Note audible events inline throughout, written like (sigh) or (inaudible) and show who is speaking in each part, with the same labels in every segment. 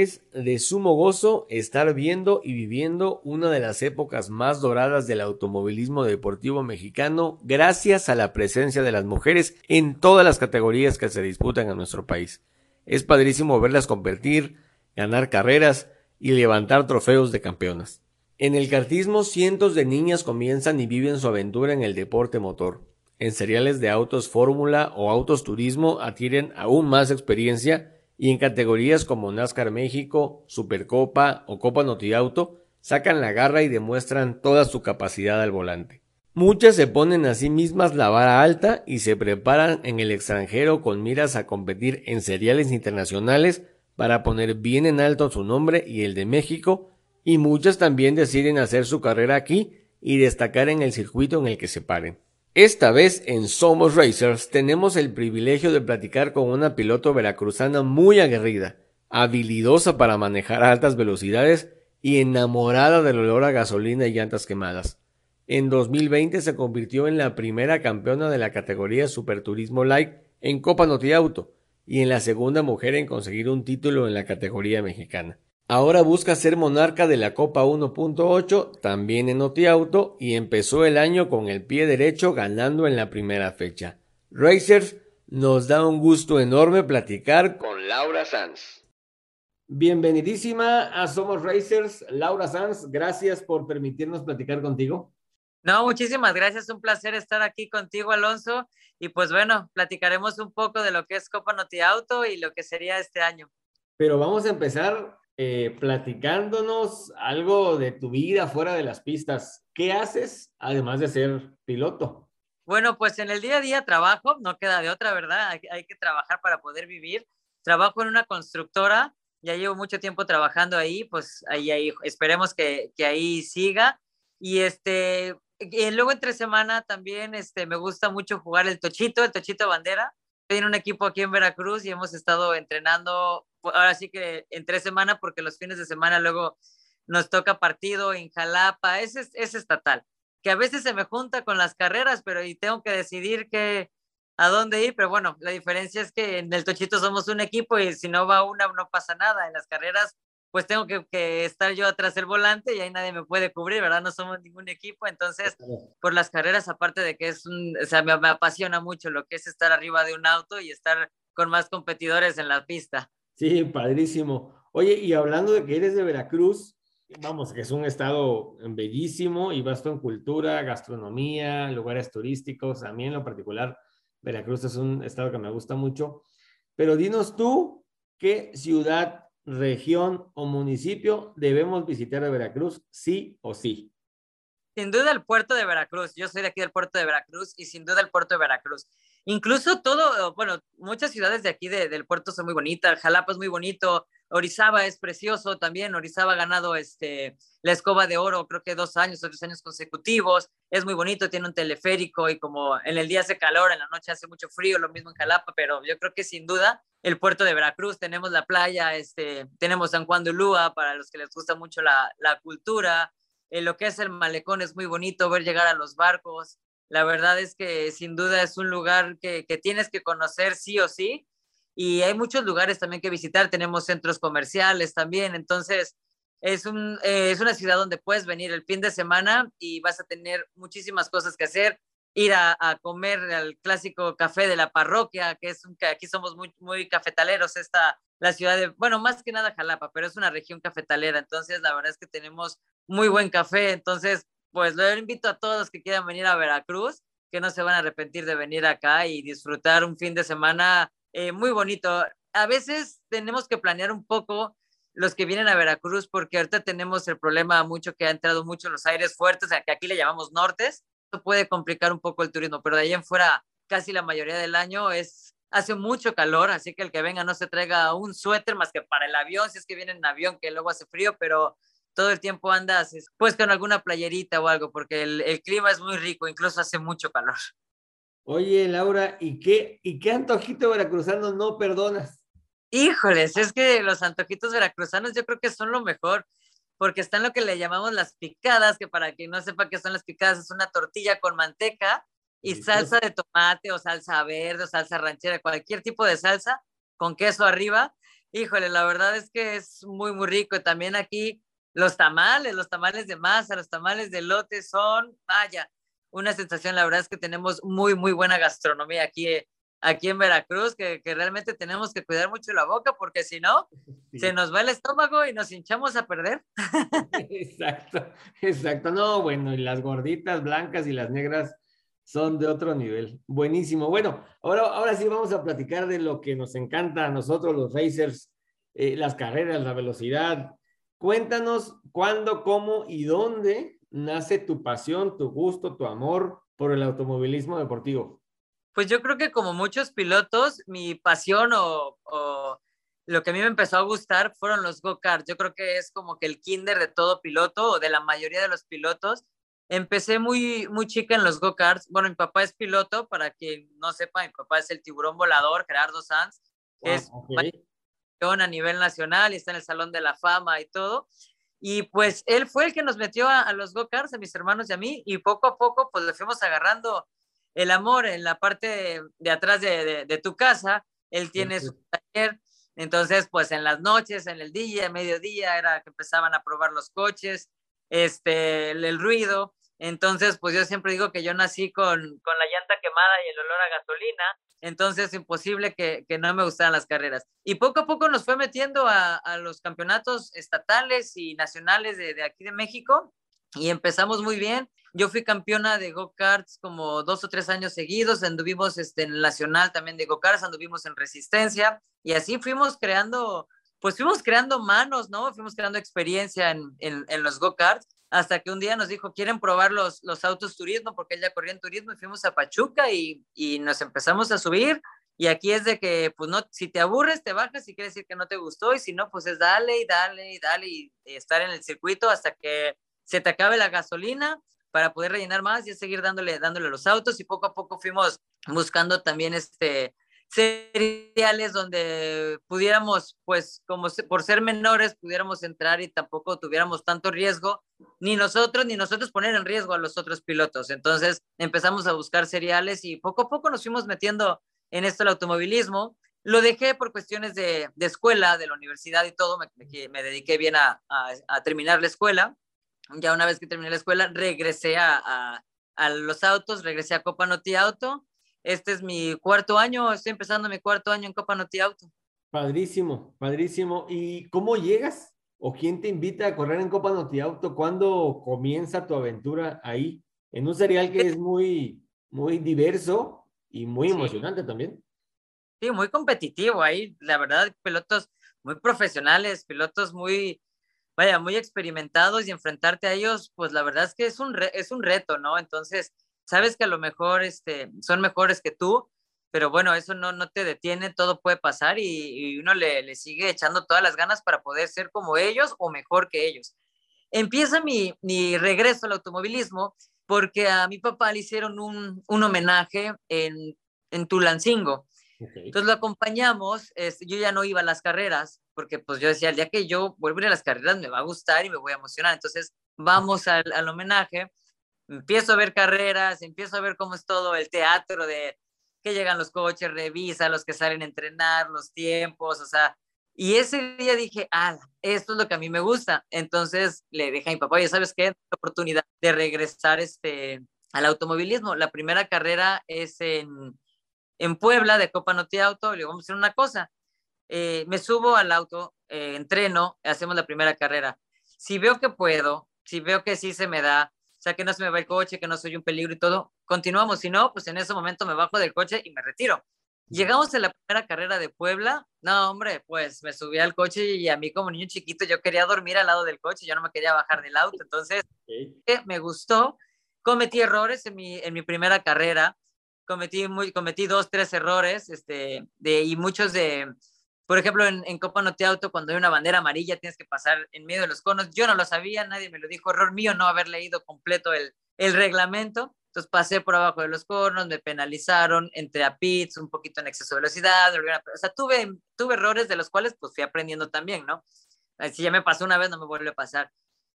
Speaker 1: Es de sumo gozo estar viendo y viviendo una de las épocas más doradas del automovilismo deportivo mexicano gracias a la presencia de las mujeres en todas las categorías que se disputan en nuestro país. Es padrísimo verlas competir, ganar carreras y levantar trofeos de campeonas. En el cartismo cientos de niñas comienzan y viven su aventura en el deporte motor. En seriales de autos fórmula o autos turismo adquieren aún más experiencia y en categorías como NASCAR México, Supercopa o Copa Notiauto sacan la garra y demuestran toda su capacidad al volante. Muchas se ponen a sí mismas la vara alta y se preparan en el extranjero con miras a competir en seriales internacionales para poner bien en alto su nombre y el de México, y muchas también deciden hacer su carrera aquí y destacar en el circuito en el que se paren. Esta vez en Somos Racers tenemos el privilegio de platicar con una piloto veracruzana muy aguerrida, habilidosa para manejar altas velocidades y enamorada del olor a gasolina y llantas quemadas. En 2020 se convirtió en la primera campeona de la categoría Superturismo Light en Copa Noti Auto y en la segunda mujer en conseguir un título en la categoría mexicana. Ahora busca ser monarca de la Copa 1.8 también en Auto y empezó el año con el pie derecho ganando en la primera fecha. Racers, nos da un gusto enorme platicar con Laura Sanz. Bienvenidísima a Somos Racers, Laura Sanz, gracias por permitirnos platicar contigo.
Speaker 2: No, muchísimas gracias, un placer estar aquí contigo, Alonso. Y pues bueno, platicaremos un poco de lo que es Copa Noti Auto y lo que sería este año.
Speaker 1: Pero vamos a empezar eh, platicándonos algo de tu vida fuera de las pistas. ¿Qué haces además de ser piloto?
Speaker 2: Bueno, pues en el día a día trabajo, no queda de otra, ¿verdad? Hay, que trabajar para poder vivir. Trabajo en una constructora, ya llevo mucho tiempo trabajando ahí, pues ahí, ahí esperemos que, que ahí siga. Y este, y luego entre semana también este, me gusta mucho jugar el tochito, el tochito bandera. Tiene un equipo aquí en Veracruz y hemos estado entrenando ahora sí que en tres semanas, porque los fines de semana luego nos toca partido en Jalapa, es, es estatal, que a veces se me junta con las carreras, pero y tengo que decidir que, a dónde ir, pero bueno, la diferencia es que en el Tochito somos un equipo y si no va una no pasa nada, en las carreras pues tengo que, que, estar yo atrás del volante y ahí nadie me puede cubrir, ¿verdad? No somos ningún equipo, entonces por las carreras, aparte de que es un, o sea, me, me apasiona mucho lo que es estar arriba de un auto y estar con más competidores en la pista.
Speaker 1: Sí, padrísimo. Oye, y hablando de que eres de Veracruz, vamos, que es un estado bellísimo y vasto en cultura, gastronomía, lugares turísticos. A mí en lo particular, Veracruz es un estado que me gusta mucho. Pero dinos tú, ¿qué ciudad, región o municipio debemos visitar de Veracruz, sí o sí?
Speaker 2: Sin duda el puerto de Veracruz. Yo soy de aquí del puerto de Veracruz y sin duda el puerto de Veracruz. Incluso todo, bueno, muchas ciudades de aquí del puerto son muy bonitas, Jalapa es muy bonito, Orizaba es precioso también, Orizaba ha ganado este, la escoba de oro creo que dos años o tres años consecutivos, es muy bonito, tiene un teleférico y como en el día hace calor, en la noche hace mucho frío, lo mismo en Jalapa, pero yo creo que sin duda el puerto de Veracruz, tenemos la playa, este, tenemos San Juan de Lúa para los que les gusta mucho la, la cultura, eh, lo que es el malecón es muy bonito, ver llegar a los barcos, la verdad es que sin duda es un lugar que, tienes que conocer sí o sí. Y hay muchos lugares también que visitar. Tenemos centros comerciales también. Entonces, es, un, eh, es una ciudad donde puedes venir el fin de semana y vas a tener muchísimas cosas que hacer. Ir a, comer al clásico café de la parroquia, que es un que aquí somos muy, muy cafetaleros. Esta, la ciudad de, bueno, más que nada Jalapa, pero es una región cafetalera. Entonces, la verdad es que tenemos muy buen café. Entonces, pues lo invito a todos que quieran venir a Veracruz, que no se van a arrepentir de venir acá y disfrutar un fin de semana eh, muy bonito. A veces tenemos que planear un poco los que vienen a Veracruz, porque ahorita tenemos el problema mucho que ha entrado mucho los aires fuertes, que aquí le llamamos nortes, puede complicar un poco el turismo, pero de ahí en fuera casi la mayoría del año es hace mucho calor, así que el que venga no se traiga un suéter más que para el avión, si es que viene en avión que luego hace frío, pero todo el tiempo andas pues con alguna playerita o algo, porque el, el clima es muy rico, incluso hace mucho calor.
Speaker 1: Oye, Laura, ¿y qué, ¿y qué antojito veracruzano no perdonas?
Speaker 2: Híjoles, es que los antojitos veracruzanos yo creo que son lo mejor, porque están lo que le llamamos las picadas, que para quien no sepa qué son las picadas, es una tortilla con manteca y salsa de tomate o salsa verde o salsa ranchera, cualquier tipo de salsa con queso arriba. Híjole, la verdad es que es muy, muy rico. También aquí los tamales, los tamales de masa, los tamales de lote son, vaya, una sensación. La verdad es que tenemos muy, muy buena gastronomía aquí, aquí en Veracruz, que, que realmente tenemos que cuidar mucho la boca porque si no, se nos va el estómago y nos hinchamos a perder. (laughs)
Speaker 1: Exacto, exacto. No, bueno, y las gorditas blancas y las negras son de otro nivel. Buenísimo. Bueno, ahora, ahora sí vamos a platicar de lo que nos encanta a nosotros los racers, eh, las carreras, la velocidad. Cuéntanos cuándo, cómo y dónde nace tu pasión, tu gusto, tu amor por el automovilismo deportivo?
Speaker 2: Pues yo creo que como muchos pilotos, mi pasión o, lo que a mí me empezó a gustar fueron los go-karts. Yo creo que es como que el kinder de todo piloto o de la mayoría de los pilotos. Empecé muy, muy chica en los go-karts. Bueno, mi papá es piloto, para quien no sepa, mi papá es el tiburón volador, Gerardo Sanz, que es a nivel nacional y está en el Salón de la Fama y todo. Y pues él fue el que nos metió a, los go-karts, a mis hermanos y a mí, y poco a poco pues le fuimos agarrando el amor en la parte de, atrás de, de, tu casa. Él tiene su taller, entonces pues en las noches, en el día, mediodía, era que empezaban a probar los coches, este, el, el ruido. Entonces pues yo siempre digo que yo nací con, con la llanta quemada y el olor a gasolina entonces imposible que, que, no me gustaran las carreras. Y poco a poco nos fue metiendo a, a los campeonatos estatales y nacionales de, de, aquí de México y empezamos muy bien. Yo fui campeona de go-karts como dos o tres años seguidos, anduvimos este, en el nacional también de go-karts, anduvimos en resistencia y así fuimos creando, pues fuimos creando manos, ¿no? Fuimos creando experiencia en, en, en los go-karts hasta que un día nos dijo, ¿quieren probar los, los autos turismo? Porque él ya corría en turismo y fuimos a Pachuca y, y, nos empezamos a subir. Y aquí es de que, pues no, si te aburres, te bajas y quiere decir que no te gustó y si no, pues es dale y dale y dale y, estar en el circuito hasta que se te acabe la gasolina para poder rellenar más y seguir dándole, dándole los autos y poco a poco fuimos buscando también este, seriales donde pudiéramos, pues como por ser menores, pudiéramos entrar y tampoco tuviéramos tanto riesgo, ni nosotros, ni nosotros poner en riesgo a los otros pilotos. Entonces empezamos a buscar seriales y poco a poco nos fuimos metiendo en esto el automovilismo. Lo dejé por cuestiones de, de escuela, de la universidad y todo, me, me dediqué bien a, a, terminar la escuela. Ya una vez que terminé la escuela, regresé a, a los autos, regresé a Copa Noti Auto este es mi cuarto año, estoy empezando mi cuarto año en Copa Noti Auto.
Speaker 1: Padrísimo, padrísimo. ¿Y cómo llegas? ¿O quién te invita a correr en Copa Noti Auto? ¿Cuándo comienza tu aventura ahí? En un serial que es muy, muy diverso y muy sí. emocionante también.
Speaker 2: Sí, muy competitivo ahí, la verdad, pilotos muy profesionales, pilotos muy, vaya, muy experimentados y enfrentarte a ellos, pues la verdad es que es un, re es un reto, ¿no? Entonces, sabes que a lo mejor este, son mejores que tú, pero bueno, eso no, no te detiene, todo puede pasar y, y uno le, le, sigue echando todas las ganas para poder ser como ellos o mejor que ellos. Empieza mi, mi regreso al automovilismo porque a mi papá le hicieron un, un homenaje en, en Tulancingo. Okay. Entonces lo acompañamos, este, yo ya no iba a las carreras, porque pues yo decía, el día que yo vuelva a las carreras me va a gustar y me voy a emocionar. Entonces vamos al, al homenaje empiezo a ver carreras, empiezo a ver cómo es todo el teatro de que llegan los coches, revisa los que salen a entrenar, los tiempos, o sea, y ese día dije, ah, esto es lo que a mí me gusta. Entonces le dije a mi papá, oye, ¿sabes qué? La oportunidad de regresar este, al automovilismo. La primera carrera es en, en Puebla de Copa Noti Auto. Le digo, vamos a hacer una cosa. Eh, me subo al auto, eh, entreno, hacemos la primera carrera. Si veo que puedo, si veo que sí se me da, sea, que no se me va el coche, que no soy un peligro y todo, continuamos. Si no, pues en ese momento me bajo del coche y me retiro. Llegamos a la primera carrera de Puebla. No, hombre, pues me subí al coche y a mí como niño chiquito yo quería dormir al lado del coche, yo no me quería bajar del auto. Entonces, okay. me gustó cometí errores en mi, en mi primera carrera, cometí, muy, cometí dos, tres errores, este, de, y muchos de, por ejemplo, en, en Copa Note Auto, cuando hay una bandera amarilla, tienes que pasar en medio de los conos. Yo no lo sabía, nadie me lo dijo, error mío no haber leído completo el, el reglamento. Entonces pasé por abajo de los conos, me penalizaron, entré a pits, un poquito en exceso de velocidad, o sea, tuve, tuve errores de los cuales pues fui aprendiendo también, ¿no? Si ya me pasó una vez, no me vuelve a pasar.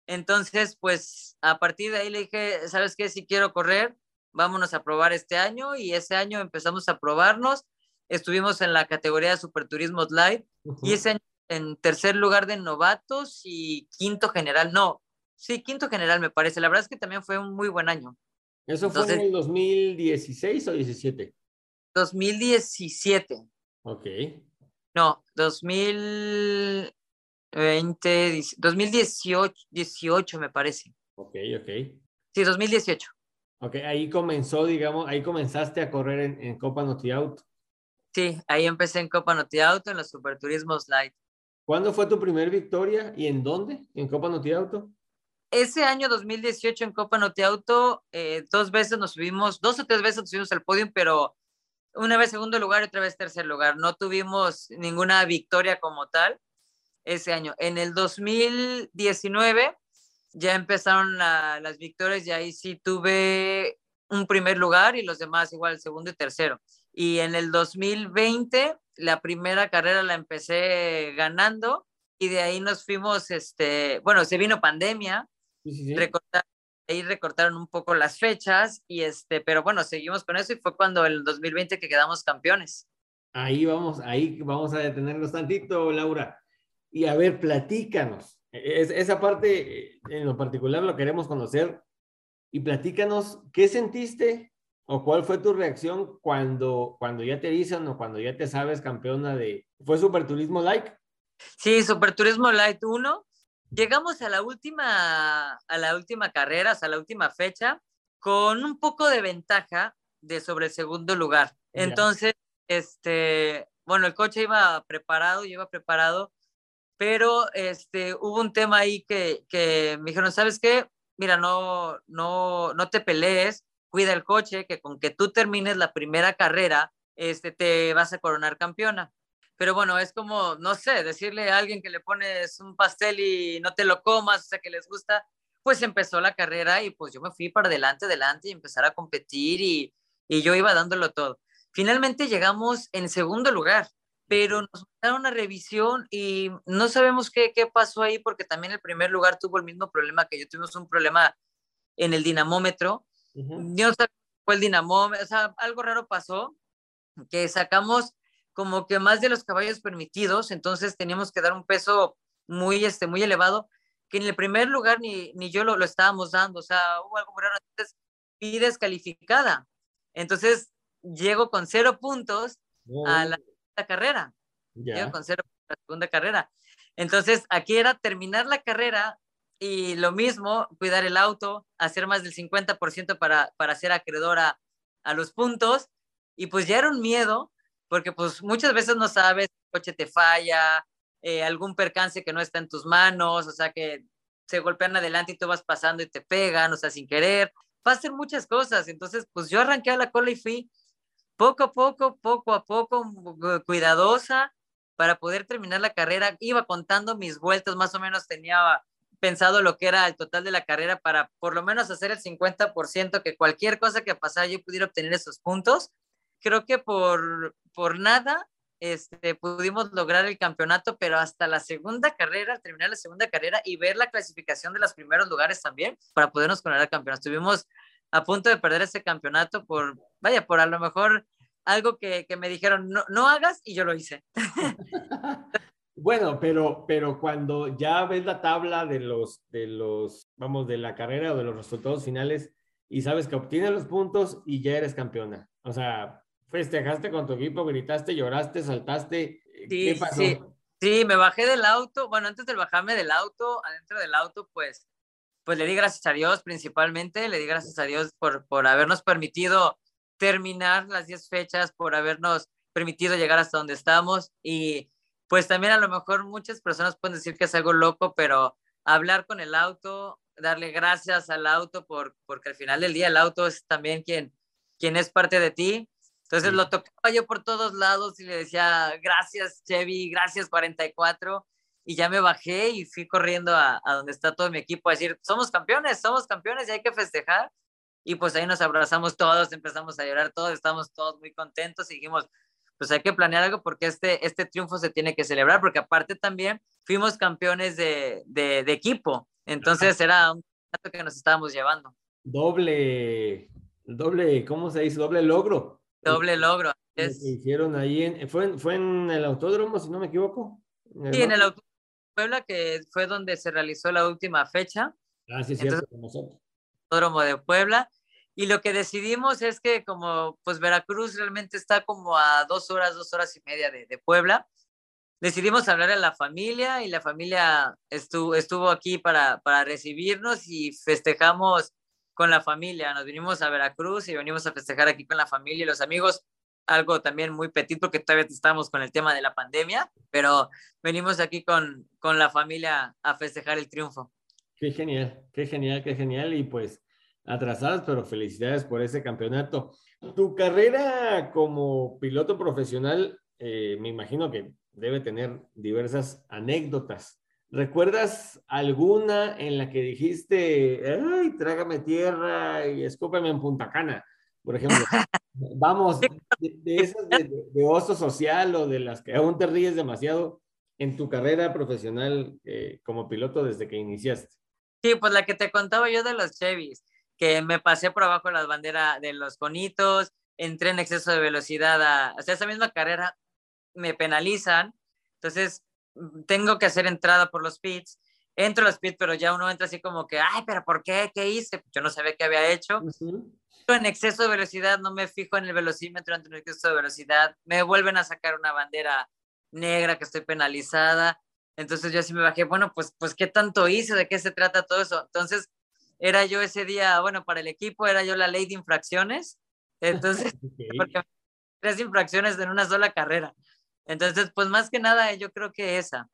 Speaker 2: Entonces, pues a partir de ahí le dije, ¿sabes qué? Si quiero correr, vámonos a probar este año y ese año empezamos a probarnos. Estuvimos en la categoría de Superturismo Live y ese año en tercer lugar de novatos y quinto general, no, sí, quinto general me parece. La verdad es que también fue un muy buen año.
Speaker 1: ¿Eso fue en el 2016 o 17?
Speaker 2: 2017.
Speaker 1: Ok.
Speaker 2: No, 2020, 2018, 18 me parece.
Speaker 1: Ok, ok.
Speaker 2: Sí, 2018.
Speaker 1: Ok, ahí comenzó, digamos, ahí comenzaste a correr en, en Copa Noti Auto.
Speaker 2: Sí, ahí empecé en Copa Noti Auto, en los Superturismos Light.
Speaker 1: ¿Cuándo fue tu primer victoria y en dónde? ¿En Copa Noti Auto?
Speaker 2: ese año 2018 en Copa Note Auto, eh, dos veces nos subimos, dos o tres veces nos subimos al podio, pero una vez segundo lugar y otra vez tercer lugar. No tuvimos ninguna victoria como tal ese año. En el 2019 ya empezaron las victorias y ahí sí tuve un primer lugar y los demás igual segundo y tercero. Y en el 2020 la primera carrera la empecé ganando y de ahí nos fuimos, este, bueno, se vino pandemia, ahí recortaron un poco las fechas, y este, pero bueno, seguimos con eso y fue cuando el 2020 que quedamos campeones.
Speaker 1: Ahí vamos, ahí vamos a detenernos tantito, Laura. Y a ver, platícanos. Es, esa parte en lo particular lo queremos conocer. Y platícanos, ¿qué sentiste o cuál fue tu reacción cuando, cuando ya te dicen o cuando ya te sabes campeona de... ¿Fue Super Turismo Like?
Speaker 2: Sí, Super Turismo Light 1 llegamos a la última, a la última carrera, a la última fecha, con un poco de ventaja de sobre el segundo lugar. Entonces, este, bueno, el coche iba preparado, iba preparado, pero este, hubo un tema ahí que, que me dijeron, ¿sabes qué? Mira, no, no, no te pelees, cuida el coche, que con que tú termines la primera carrera, este, te vas a coronar campeona pero bueno, es como, no sé, decirle a alguien que le pones un pastel y no te lo comas, o sea, que les gusta, pues empezó la carrera y pues yo me fui para adelante, adelante y empezar a competir y, y yo iba dándolo todo. Finalmente llegamos en segundo lugar, pero nos mandaron una revisión y no sabemos qué, qué pasó ahí porque también el primer lugar tuvo el mismo problema que yo, tuvimos un problema en el dinamómetro. Yo no sabía cuál dinamómetro, o sea, algo raro pasó, que sacamos como que más de los caballos permitidos, entonces teníamos que dar un peso muy, este, muy elevado, que en el primer lugar ni, ni yo lo, lo estábamos dando, o sea, hubo algo raro, entonces fui descalificada. Entonces llego con cero puntos a la, la carrera, llego con cero a la segunda carrera. Entonces aquí era terminar la carrera y lo mismo, cuidar el auto, hacer más del 50% para, para ser acreedora a los puntos, y pues ya era un miedo porque pues muchas veces no sabes, el coche te falla, eh, algún percance que no está en tus manos, o sea que se golpean adelante y tú vas pasando y te pegan, o sea, sin querer. Pasan muchas cosas. Entonces, pues yo arranqué a la cola y fui poco a poco, poco a poco, cuidadosa para poder terminar la carrera. Iba contando mis vueltas, más o menos tenía pensado lo que era el total de la carrera para por lo menos hacer el 50%, que cualquier cosa que pasara yo pudiera obtener esos puntos creo que por, por nada este, pudimos lograr el campeonato, pero hasta la segunda carrera, terminar la segunda carrera y ver la clasificación de los primeros lugares también para podernos coronar el campeonato. Estuvimos a punto de perder ese campeonato por, vaya, por a lo mejor algo que, que me dijeron, no, no hagas y yo lo hice. (laughs)
Speaker 1: bueno, pero, pero cuando ya ves la tabla de los, de los, vamos, de la carrera o de los resultados finales y sabes que obtienes los puntos y ya eres campeona. O sea, festejaste con tu equipo, gritaste, lloraste, saltaste. ¿Qué pasó?
Speaker 2: Sí, sí, me bajé del auto. Bueno, antes de bajarme del auto, adentro del auto, pues, pues le di gracias a Dios principalmente, le di gracias a Dios por, por habernos permitido terminar las 10 fechas, por habernos permitido llegar hasta donde estamos y pues también a lo mejor muchas personas pueden decir que es algo loco, pero hablar con el auto darle gracias al auto por, porque al final del día el auto es también quien, quien es parte de ti. Entonces lo tocaba yo por todos lados y le decía, gracias Chevy, gracias 44. Y ya me bajé y fui corriendo a, a donde está todo mi equipo a decir, somos campeones, somos campeones y hay que festejar. Y pues ahí nos abrazamos todos, empezamos a llorar todos, estamos todos muy contentos y dijimos, pues hay que planear algo porque este, este triunfo se tiene que celebrar, porque aparte también fuimos campeones de, de, equipo, entonces era un dato que nos estábamos llevando.
Speaker 1: Doble, doble, ¿cómo se dice? Doble logro.
Speaker 2: Doble logro.
Speaker 1: Es... hicieron ahí, en, fue, en, fue en el autódromo, si no me equivoco.
Speaker 2: sí, en el autódromo de Puebla, que fue donde se realizó la última fecha.
Speaker 1: Ah, sí, cierto, nosotros.
Speaker 2: Autódromo de Puebla. Y lo que decidimos es que como pues Veracruz realmente está como a dos horas, dos horas y media de, de Puebla, decidimos hablar a la familia y la familia estuvo, estuvo aquí para, para recibirnos y festejamos con la familia. Nos vinimos a Veracruz y venimos a festejar aquí con la familia y los amigos. Algo también muy petit porque todavía estamos con el tema de la pandemia, pero venimos aquí con, con la familia a festejar el triunfo.
Speaker 1: Qué genial, qué genial, qué genial. Y pues atrasadas, pero felicidades por ese campeonato. Tu carrera como piloto profesional, eh, me imagino que debe tener diversas anécdotas. ¿Recuerdas alguna en la que dijiste, ay, trágame tierra y escúpeme en Punta Cana? Por ejemplo, (laughs) vamos, de, esas de, oso social o de las que aún te ríes demasiado en tu carrera profesional eh, como piloto desde que iniciaste.
Speaker 2: Sí, pues la que te contaba yo de los Chevys que me pasé por abajo de las banderas de los conitos, entré en exceso de velocidad a, o sea, esa misma carrera me penalizan, entonces mm, tengo que hacer entrada por los pits, entro a los pits, pero ya uno entra así como que, ay, pero ¿por qué? ¿Qué hice? Yo no sabía qué había hecho. En exceso de velocidad, no me fijo en el velocímetro, en exceso de velocidad, me vuelven a sacar una bandera negra que estoy penalizada. Entonces yo así me bajé, bueno, pues, pues, ¿qué tanto hice? ¿De qué se trata todo eso? Entonces, era yo ese día, bueno, para el equipo era yo la ley de infracciones. (laughs) Entonces, porque tres infracciones en una sola carrera. Entonces, pues más que nada, yo creo que esa.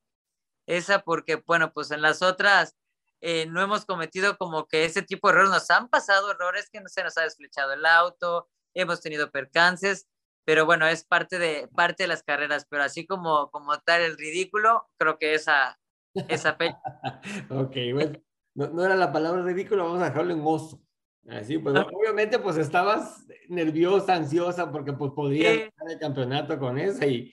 Speaker 2: Esa porque, bueno, pues en las otras eh, no hemos cometido como que ese tipo de errores. Nos han pasado errores que no se nos ha desflechado el auto, hemos tenido percances, pero bueno, es parte de, parte de las carreras. Pero así como, como tal el ridículo, creo que esa, esa fecha. (laughs)
Speaker 1: ok, bueno no, era la palabra ridícula, vamos a dejarlo en oso. Así, pues obviamente pues estabas nerviosa, ansiosa, porque pues podías ganar el campeonato con esa y,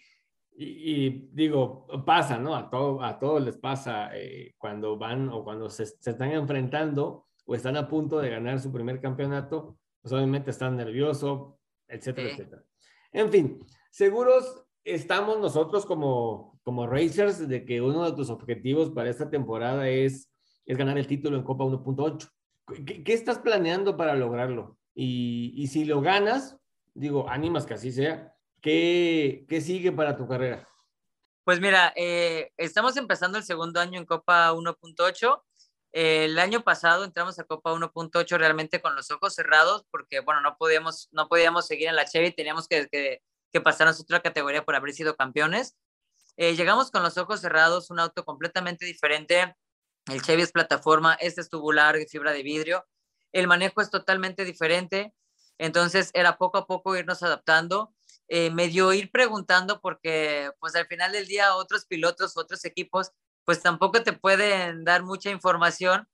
Speaker 1: y, digo, pasa, ¿no? A, todo, a todos les pasa eh, cuando van o cuando se, se, están enfrentando o están a punto de ganar su primer campeonato, pues obviamente están nerviosos, etcétera, etcétera. En fin, seguros estamos nosotros como, como racers de que uno de tus objetivos para esta temporada es es ganar el título en Copa 1.8. ¿Qué, estás planeando para lograrlo? Y, si lo ganas, digo, ánimas que así sea, ¿qué, qué sigue para tu carrera?
Speaker 2: Pues mira, eh, estamos empezando el segundo año en Copa 1.8. el año pasado entramos a Copa 1.8 realmente con los ojos cerrados porque, bueno, no podíamos, no podíamos seguir en la Chevy, teníamos que, que, que pasarnos otra categoría por haber sido campeones. Eh, llegamos con los ojos cerrados, un auto completamente diferente, el Chevy es plataforma, este es tubular fibra de vidrio. El manejo es totalmente diferente. Entonces era poco a poco irnos adaptando. Eh, medio ir preguntando porque pues al final del día otros pilotos, otros equipos, pues tampoco te pueden dar mucha información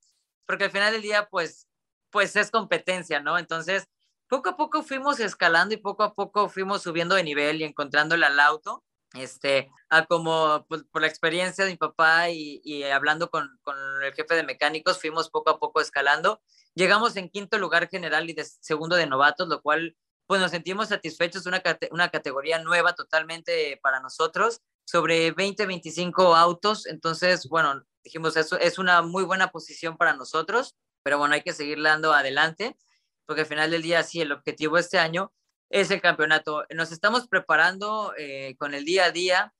Speaker 2: porque al final del día pues, pues es competencia, ¿no? Entonces poco a poco fuimos escalando y poco a poco fuimos subiendo de nivel y encontrándole al auto este, como pues, por la experiencia de mi papá y, y hablando con, con, el jefe de mecánicos, fuimos poco a poco escalando. Llegamos en quinto lugar general y de segundo de novatos, lo cual pues nos sentimos satisfechos, una, una categoría nueva totalmente para nosotros, sobre 20, 25 autos, entonces, bueno, dijimos, eso es una muy buena posición para nosotros, pero bueno, hay que seguir dando adelante, porque al final del día, sí, el objetivo este año es el campeonato. Nos estamos preparando eh, con el día a día.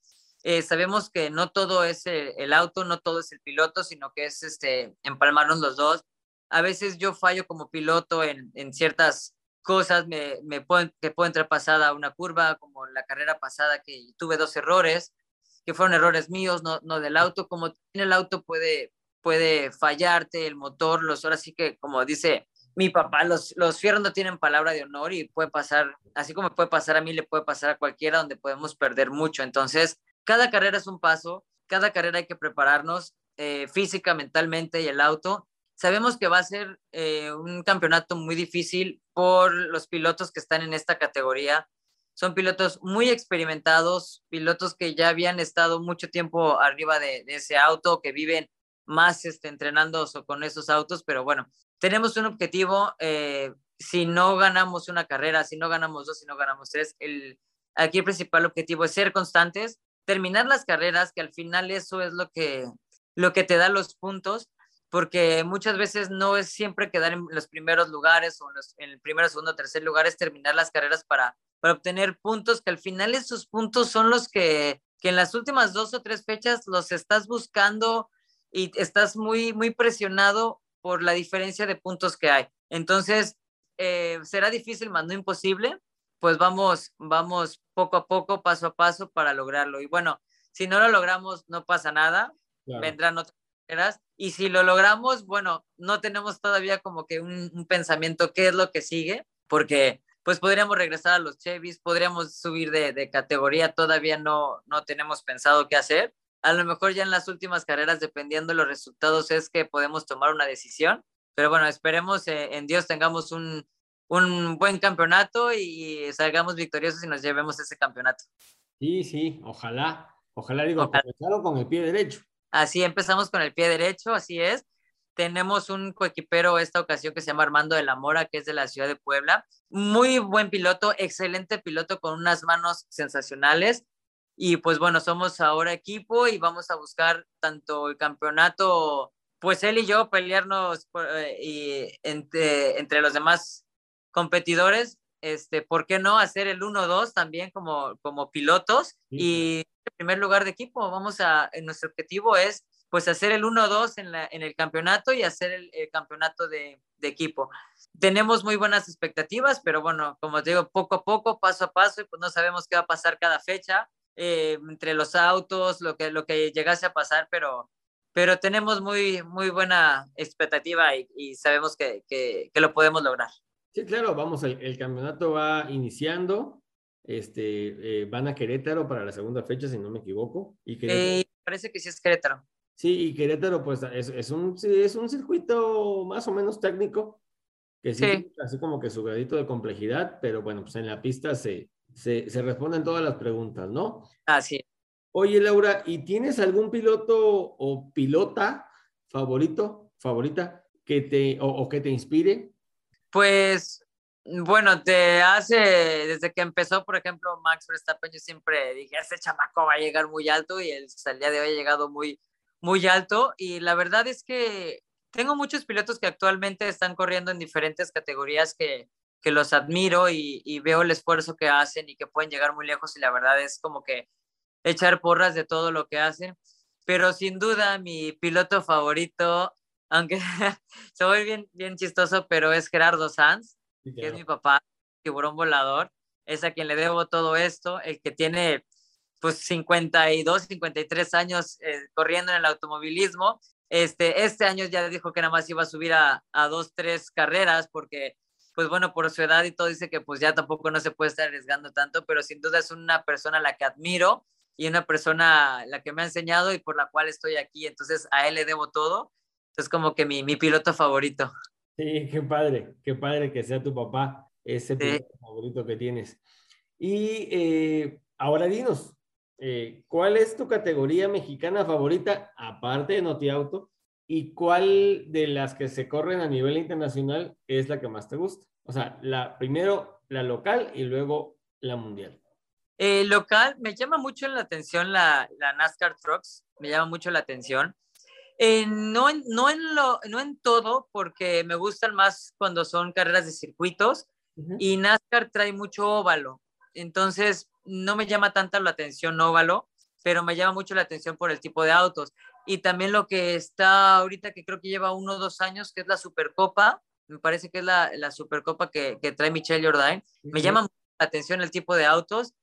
Speaker 2: Eh, sabemos que no todo es el, auto, no todo es el piloto, sino que es este, empalmarnos los dos. A veces yo fallo como piloto en, en ciertas cosas, me, me puedo, que puedo entrar pasada una curva, como la carrera pasada que tuve dos errores, que fueron errores míos, no, no del auto. Como el auto puede, puede fallarte el motor, los ahora sí que como dice mi papá, los, los fierros no tienen palabra de honor y puede pasar, así como puede pasar a mí, le puede pasar a cualquiera donde podemos perder mucho. Entonces, cada carrera es un paso, cada carrera hay que prepararnos eh, física, mentalmente y el auto. Sabemos que va a ser eh, un campeonato muy difícil por los pilotos que están en esta categoría. Son pilotos muy experimentados, pilotos que ya habían estado mucho tiempo arriba de, ese auto, que viven más este, entrenando con esos autos, pero bueno, tenemos un objetivo. Eh, si no ganamos una carrera, si no ganamos dos, si no ganamos tres, el, aquí el principal objetivo es ser constantes, terminar las carreras, que al final eso es lo que, lo que te da los puntos, porque muchas veces no es siempre quedar en los primeros lugares o en, el primero, segundo, tercer lugar, es terminar las carreras para, para obtener puntos, que al final esos puntos son los que, que en las últimas dos o tres fechas los estás buscando y estás muy, muy presionado por la diferencia de puntos que hay. Entonces, eh, será difícil, más no imposible, pues vamos, vamos poco a poco, paso a paso para lograrlo. Y bueno, si no lo logramos, no pasa nada, vendrán otras. Y si lo logramos, bueno, no tenemos todavía como que un, pensamiento qué es lo que sigue, porque pues podríamos regresar a los Chevys, podríamos subir de, de, categoría, todavía no, no tenemos pensado qué hacer. A lo mejor ya en las últimas carreras, dependiendo de los resultados, es que podemos tomar una decisión. Pero bueno, esperemos eh, en Dios tengamos un, un buen campeonato y salgamos victoriosos y nos llevemos ese campeonato.
Speaker 1: Sí, sí, ojalá, ojalá digo, ojalá. con el pie derecho.
Speaker 2: Así empezamos con el pie derecho, así es. Tenemos un coequipero esta ocasión que se llama Armando de la Mora, que es de la ciudad de Puebla. Muy buen piloto, excelente piloto con unas manos sensacionales. Y pues bueno, somos ahora equipo y vamos a buscar tanto el campeonato, pues él y yo pelearnos eh, y entre, entre los demás competidores, este, ¿por qué no hacer el 1-2 también como, como pilotos? Y en primer lugar de equipo, vamos a, nuestro objetivo es pues hacer el 1-2 en, en el campeonato y hacer el, campeonato de, de, equipo. Tenemos muy buenas expectativas, pero bueno, como te digo, poco a poco, paso a paso, y pues no sabemos qué va a pasar cada fecha, eh, entre los autos, lo que, lo que llegase a pasar, pero, pero tenemos muy, muy buena expectativa y, y sabemos que, que, que lo podemos lograr.
Speaker 1: Sí, claro, vamos, el, campeonato va iniciando. Este, eh, van a Querétaro para la segunda fecha, si no me equivoco. Y
Speaker 2: eh, parece que sí es Querétaro.
Speaker 1: Sí, y Querétaro, pues es, es, un, es un circuito más o menos técnico, que sí, así como que su gradito de complejidad, pero bueno, pues en la pista se, se, se responden todas las preguntas, ¿no?
Speaker 2: Así.
Speaker 1: Oye, Laura, ¿y tienes algún piloto o pilota favorito, favorita, que te, o, o que te inspire?
Speaker 2: Pues bueno, te hace, desde que empezó, por ejemplo, Max Verstappen, yo siempre dije, este chamaco va a llegar muy alto y él, hasta el día de hoy ha llegado muy, muy alto. Y la verdad es que tengo muchos pilotos que actualmente están corriendo en diferentes categorías que, que los admiro y, y, veo el esfuerzo que hacen y que pueden llegar muy lejos y la verdad es como que echar porras de todo lo que hacen. Pero sin duda mi piloto favorito aunque (laughs) se ve bien, bien chistoso, pero es Gerardo Sanz, que es mi papá, tiburón volador, es a quien le debo todo esto, el que tiene pues 52, 53 años eh, corriendo en el automovilismo. Este, este año ya dijo que nada más iba a subir a, a dos, tres carreras porque pues bueno, por su edad y todo dice que pues ya tampoco no se puede estar arriesgando tanto, pero sin duda es una persona a la que admiro y una persona la que me ha enseñado y por la cual estoy aquí. Entonces a él le debo todo es como que mi, mi piloto favorito.
Speaker 1: Sí, qué padre, qué padre que sea tu papá ese piloto favorito que tienes. Y eh, ahora dinos, eh, ¿cuál es tu categoría mexicana favorita, aparte de Noti Auto? ¿Y cuál de las que se corren a nivel internacional es la que más te gusta? O sea, la, primero la local y luego la mundial.
Speaker 2: Eh, local, me llama mucho la atención la, la NASCAR Trucks, me llama mucho la atención. Eh, no, en, no, en lo, no en todo, porque me gustan más cuando son carreras de circuitos y NASCAR trae mucho óvalo. Entonces, no me llama tanta la atención óvalo, pero me llama mucho la atención por el tipo de autos. Y también lo que está ahorita, que creo que lleva uno o dos años, que es la Supercopa, me parece que es la, la Supercopa que, que trae Michelle Jordain, me llama mucho la atención el tipo de autos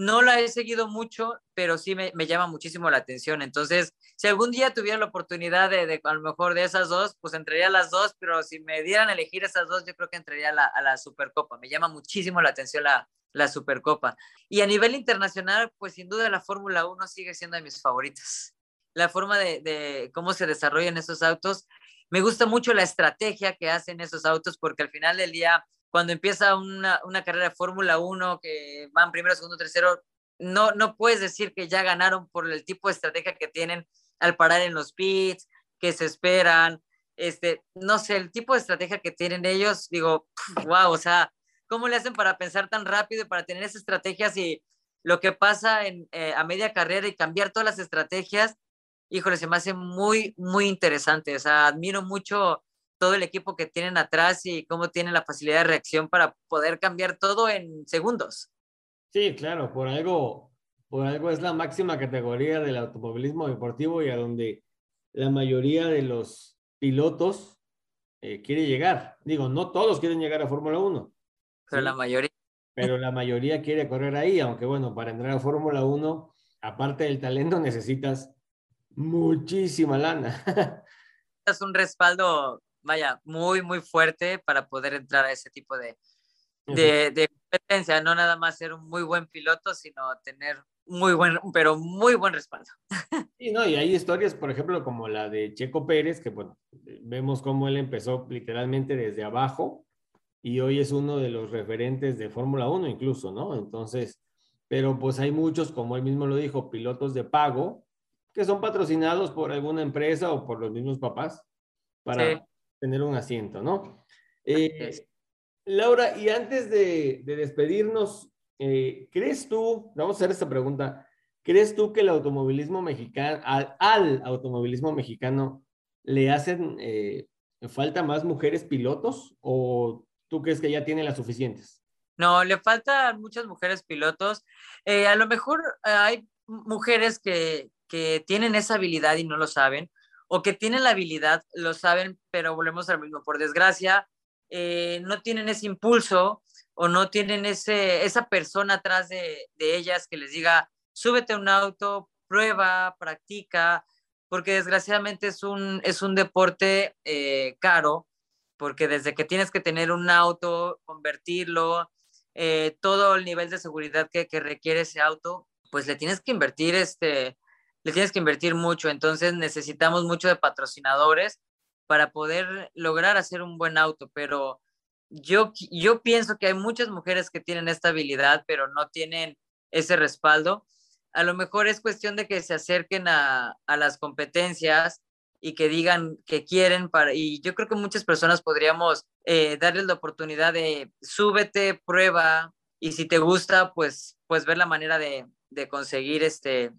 Speaker 2: no la he seguido mucho, pero sí me, llama muchísimo la atención. Entonces, si algún día tuviera la oportunidad de, a lo mejor de esas dos, pues entraría a las dos, pero si me dieran a elegir esas dos, yo creo que entraría a la, Supercopa. Me llama muchísimo la atención la, la Supercopa. Y a nivel internacional, pues sin duda la Fórmula 1 sigue siendo de mis favoritas. La forma de, de cómo se desarrollan esos autos. Me gusta mucho la estrategia que hacen esos autos porque al final del día cuando empieza una, una carrera de Fórmula 1 que van primero, segundo, tercero, no, no puedes decir que ya ganaron por el tipo de estrategia que tienen al parar en los pits, que se esperan, este, no sé, el tipo de estrategia que tienen ellos, digo, (sniffs) wow, o sea, ¿cómo le hacen para pensar tan rápido y para tener esas estrategias y lo que pasa en, eh, a media carrera y cambiar todas las estrategias? Híjole, se me hace muy, muy interesante, o sea, admiro mucho todo el equipo que tienen atrás y cómo tienen la facilidad de reacción para poder cambiar todo en segundos.
Speaker 1: Sí, claro, por algo, por algo es la máxima categoría del automovilismo deportivo y a donde la mayoría de los pilotos eh, quiere llegar. Digo, no todos quieren llegar a Fórmula 1.
Speaker 2: Pero la mayoría.
Speaker 1: Pero la mayoría quiere correr ahí, aunque bueno, para entrar a Fórmula 1, aparte del talento, necesitas muchísima lana. (laughs)
Speaker 2: es un respaldo vaya, muy, muy fuerte para poder entrar a ese tipo de, de, competencia, no nada más ser un muy buen piloto, sino tener muy buen, pero muy buen respaldo. (laughs)
Speaker 1: Sí, no, y hay historias, por ejemplo, como la de Checo Pérez, que bueno, vemos cómo él empezó literalmente desde abajo y hoy es uno de los referentes de Fórmula 1 incluso, ¿no? Entonces, pero pues hay muchos, como él mismo lo dijo, pilotos de pago que son patrocinados por alguna empresa o por los mismos papás para, tener un asiento, ¿no? Eh, Laura, y antes de, despedirnos, eh, ¿crees tú, vamos a hacer esta pregunta, ¿crees tú que el automovilismo mexicano, al, automovilismo mexicano le hacen eh, falta más mujeres pilotos o tú crees que ya tiene las suficientes?
Speaker 2: No, le faltan muchas mujeres pilotos. a lo mejor hay mujeres que, que tienen esa habilidad y no lo saben, o que tienen la habilidad, lo saben, pero volvemos al mismo. Por desgracia, eh, no tienen ese impulso o no tienen ese, esa persona atrás de, ellas que les diga, súbete a un auto, prueba, practica, porque desgraciadamente es un, es un deporte eh, caro, porque desde que tienes que tener un auto, convertirlo, eh, todo el nivel de seguridad que, que, requiere ese auto, pues le tienes que invertir este, le tienes que invertir mucho, entonces necesitamos mucho de patrocinadores para poder lograr hacer un buen auto, pero yo, yo pienso que hay muchas mujeres que tienen esta habilidad, pero no tienen ese respaldo. A lo mejor es cuestión de que se acerquen a, las competencias y que digan que quieren para, y yo creo que muchas personas podríamos eh, darles la oportunidad de súbete, prueba, y si te gusta, pues, pues ver la manera de, de conseguir este,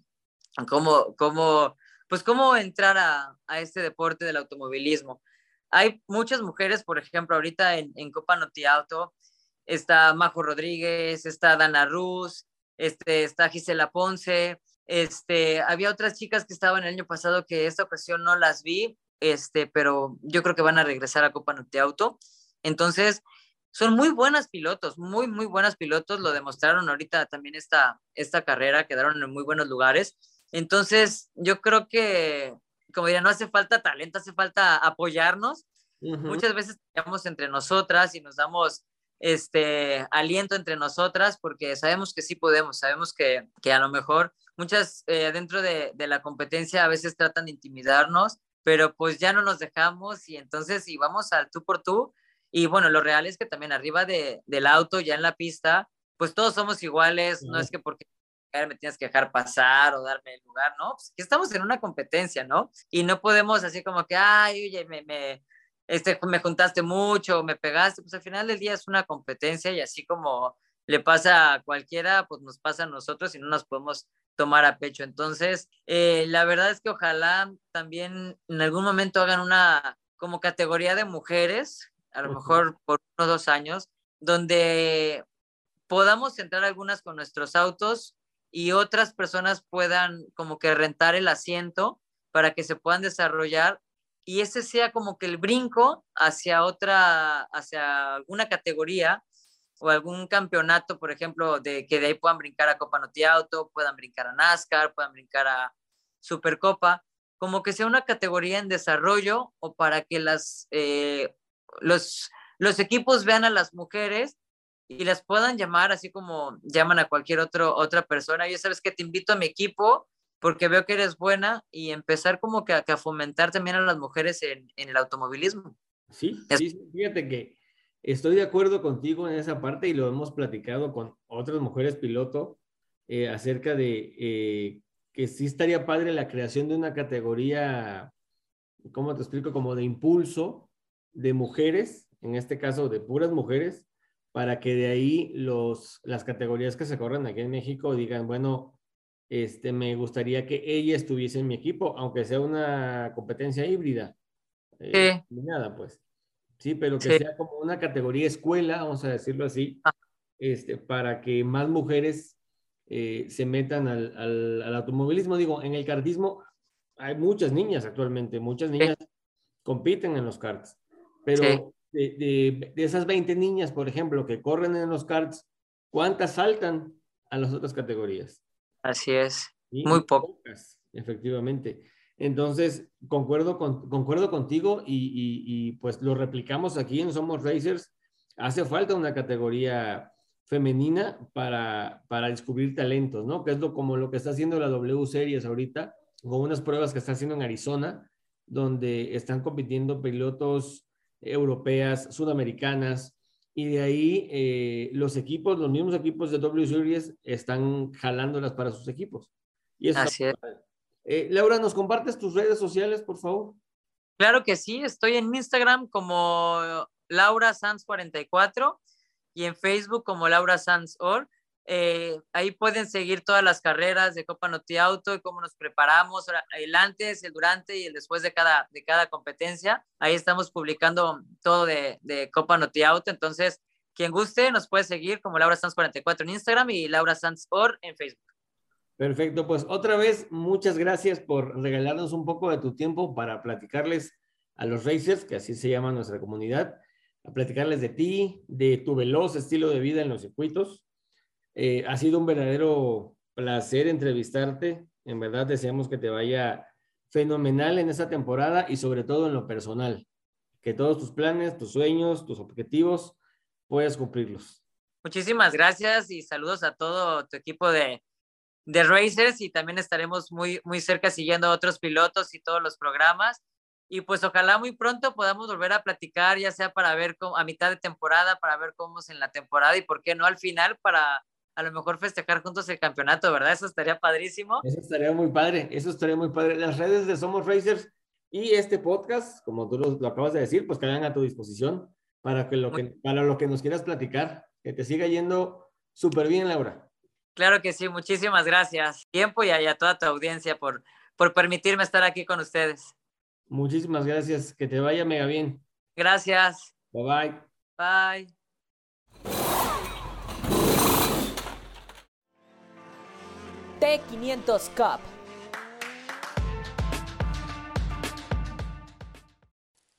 Speaker 2: cómo, cómo, pues cómo entrar a, a, este deporte del automovilismo. Hay muchas mujeres, por ejemplo, ahorita en, en Copa Noti Auto, está Majo Rodríguez, está Dana Ruz, este, está Gisela Ponce, este, había otras chicas que estaban el año pasado que esta ocasión no las vi, este, pero yo creo que van a regresar a Copa Noti Auto. Entonces, son muy buenas pilotos, muy, muy buenas pilotos, lo demostraron ahorita también esta, esta carrera, quedaron en muy buenos lugares. Entonces, yo creo que, como diría, no hace falta talento, hace falta apoyarnos. Muchas veces estamos entre nosotras y nos damos este aliento entre nosotras porque sabemos que sí podemos, sabemos que, que a lo mejor muchas eh, dentro de, de, la competencia a veces tratan de intimidarnos, pero pues ya no nos dejamos y entonces y vamos al tú por tú. Y bueno, lo real es que también arriba de, del auto, ya en la pista, pues todos somos iguales, no es que porque me tienes que dejar pasar o darme el lugar, ¿no? Pues que estamos en una competencia, ¿no? Y no podemos así como que, ay, oye, me, me, este, me juntaste mucho, me pegaste, pues al final del día es una competencia y así como le pasa a cualquiera, pues nos pasa a nosotros y no nos podemos tomar a pecho. Entonces, eh, la verdad es que ojalá también en algún momento hagan una como categoría de mujeres, a lo mejor por unos dos años, donde podamos entrar algunas con nuestros autos y otras personas puedan como que rentar el asiento para que se puedan desarrollar y ese sea como que el brinco hacia otra, hacia alguna categoría o algún campeonato, por ejemplo, de que de ahí puedan brincar a Copa Noti Auto, puedan brincar a NASCAR, puedan brincar a Supercopa, como que sea una categoría en desarrollo o para que las, eh, los, los equipos vean a las mujeres y las puedan llamar así como llaman a cualquier otro, otra persona. Yo sabes que te invito a mi equipo porque veo que eres buena y empezar como que a, fomentar también a las mujeres en, en el automovilismo.
Speaker 1: Sí, sí, fíjate que Estoy de acuerdo contigo en esa parte y lo hemos platicado con otras mujeres piloto eh, acerca de eh, que sí estaría padre la creación de una categoría, ¿cómo te explico? Como de impulso de mujeres, en este caso de puras mujeres, para que de ahí los, las categorías que se corren aquí en México digan, bueno, este, me gustaría que ella estuviese en mi equipo, aunque sea una competencia híbrida.
Speaker 2: Eh,
Speaker 1: nada, pues. Sí, pero que sea como una categoría escuela, vamos a decirlo así, ah. este, para que más mujeres eh, se metan al, al, automovilismo. Digo, en el kartismo hay muchas niñas actualmente, muchas niñas compiten en los karts, pero de, de, esas 20 niñas, por ejemplo, que corren en los karts, ¿cuántas saltan a las otras categorías?
Speaker 2: Así es, muy pocas.
Speaker 1: Efectivamente. Entonces, concuerdo, con, concuerdo contigo y, pues lo replicamos aquí en Somos Racers. Hace falta una categoría femenina para, para descubrir talentos, ¿no? Que es lo, como lo que está haciendo la W Series ahorita, con unas pruebas que está haciendo en Arizona, donde están compitiendo pilotos europeas, sudamericanas, y de ahí eh, los equipos, los mismos equipos de W Series están jalándolas para sus equipos. Y eso
Speaker 2: Así es.
Speaker 1: Eh, Laura, ¿nos compartes tus redes sociales, por favor?
Speaker 2: Claro que sí, estoy en Instagram como Laura Sanz 44 y en Facebook como Laura Sanz Or. Eh, ahí pueden seguir todas las carreras de Copa Noti Auto y cómo nos preparamos, el antes, el durante y el después de cada, de cada competencia. Ahí estamos publicando todo de, de Copa Noti Auto. Entonces, quien guste nos puede seguir como Laura Sanz 44 en Instagram y Laura Sanz Or en Facebook.
Speaker 1: Perfecto, pues otra vez muchas gracias por regalarnos un poco de tu tiempo para platicarles a los racers, que así se llama nuestra comunidad, a platicarles de ti, de tu veloz estilo de vida en los circuitos. Eh, ha sido un verdadero placer entrevistarte. En verdad deseamos que te vaya fenomenal en esta temporada y sobre todo en lo personal. Que todos tus planes, tus sueños, tus objetivos puedas cumplirlos.
Speaker 2: Muchísimas gracias y saludos a todo tu equipo de, de Racers y también estaremos muy, muy cerca siguiendo a otros pilotos y todos los programas. Y pues ojalá muy pronto podamos volver a platicar, ya sea para ver cómo, a mitad de temporada, para ver cómo es en la temporada y por qué no al final para a lo mejor festejar juntos el campeonato, ¿verdad? Eso estaría padrísimo.
Speaker 1: Eso estaría muy padre, eso estaría muy padre. Las redes de Somos Racers y este podcast, como tú lo, acabas de decir, pues quedan a tu disposición para, que lo que, para lo que nos quieras platicar. Que te siga yendo súper bien, Laura.
Speaker 2: Claro que sí, muchísimas gracias. Tiempo y a, toda tu audiencia por, por permitirme estar aquí con ustedes.
Speaker 1: Muchísimas gracias. Que te vaya mega bien.
Speaker 2: Gracias.
Speaker 1: Bye bye.
Speaker 2: Bye.
Speaker 3: T500 Cup.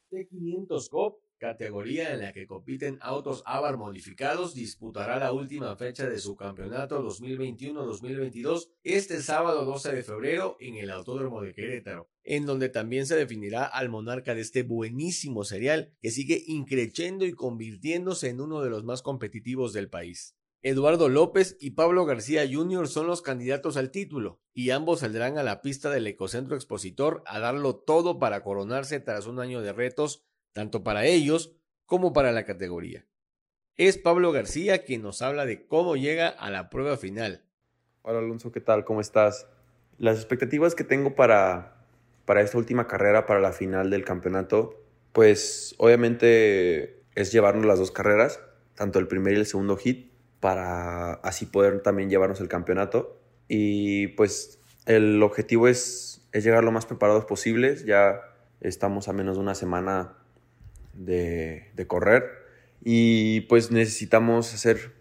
Speaker 1: T500 Cup categoría en la que compiten autos Avar modificados, disputará la última fecha de su campeonato 2021-2022 este sábado 12 de febrero en el Autódromo de Querétaro, en donde también se definirá al monarca de este buenísimo serial que sigue increciendo y convirtiéndose en uno de los más competitivos del país. Eduardo López y Pablo García Jr. son los candidatos al título, y ambos saldrán a la pista del Ecocentro Expositor a darlo todo para coronarse tras un año de retos tanto para ellos como para la categoría. Es Pablo García quien nos habla de cómo llega a la prueba final.
Speaker 4: Hola Alonso, ¿qué tal? ¿Cómo estás? Las expectativas que tengo para, para esta última carrera, para la final del campeonato, pues obviamente es llevarnos las dos carreras, tanto el primer y el segundo hit, para así poder también llevarnos el campeonato. Y pues el objetivo es, es llegar lo más preparados posibles. Ya estamos a menos de una semana de, correr y pues necesitamos hacer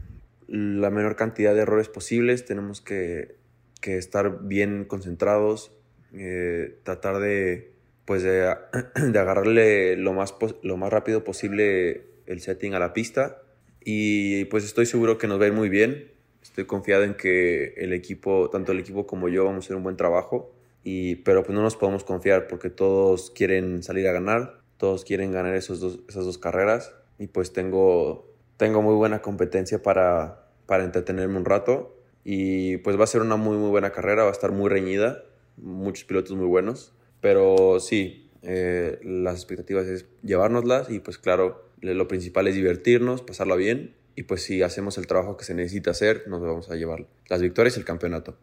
Speaker 4: la menor cantidad de errores posibles, tenemos que, estar bien concentrados, eh, tratar de, pues de, (clears throat) agarrarle lo más, lo más rápido posible el setting a la pista y pues estoy seguro que nos va a ir muy bien. Estoy confiado en que el equipo, tanto el equipo como yo, vamos a hacer un buen trabajo. Y, pero pues no nos podemos confiar porque todos quieren salir a ganar, todos quieren ganar esos dos, esas dos carreras y pues tengo, tengo muy buena competencia para, para entretenerme un rato y pues va a ser una muy muy buena carrera, va a estar muy reñida, muchos pilotos muy buenos, pero sí, eh, las expectativas es llevárnoslas y pues claro, lo principal es divertirnos, pasarla bien y pues si hacemos el trabajo que se necesita hacer, nos vamos a llevar las victorias y el campeonato.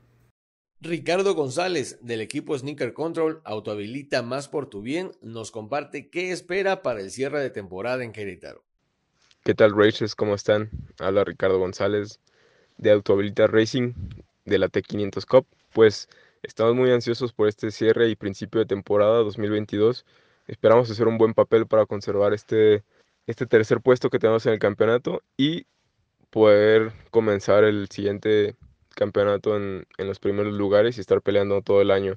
Speaker 1: Ricardo González, del equipo Sneaker Control, Autohabilita Más por tu Bien, nos comparte qué espera para el cierre de temporada en Querétaro.
Speaker 5: ¿Qué tal, Racers? ¿Cómo están? Habla Ricardo González de Autohabilita Racing de la T500 Cup. Pues estamos muy ansiosos por este cierre y principio de temporada 2022. Esperamos hacer un buen papel para conservar este, este tercer puesto que tenemos en el campeonato y poder comenzar el siguiente campeonato en, los primeros lugares y estar peleando todo el año.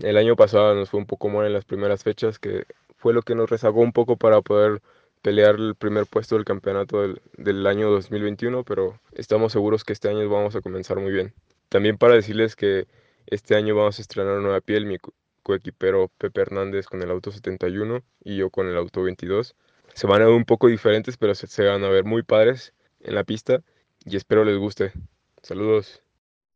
Speaker 5: El año pasado nos fue un poco mal en las primeras fechas, que fue lo que nos rezagó un poco para poder pelear el primer puesto del campeonato del, del, año 2021, pero estamos seguros que este año vamos a comenzar muy bien. También para decirles que este año vamos a estrenar una nueva piel, mi coequipero Pepe Hernández con el auto 71 y yo con el auto 22. Se van a ver un poco diferentes, pero se, van a ver muy padres en la pista y espero les guste. Saludos.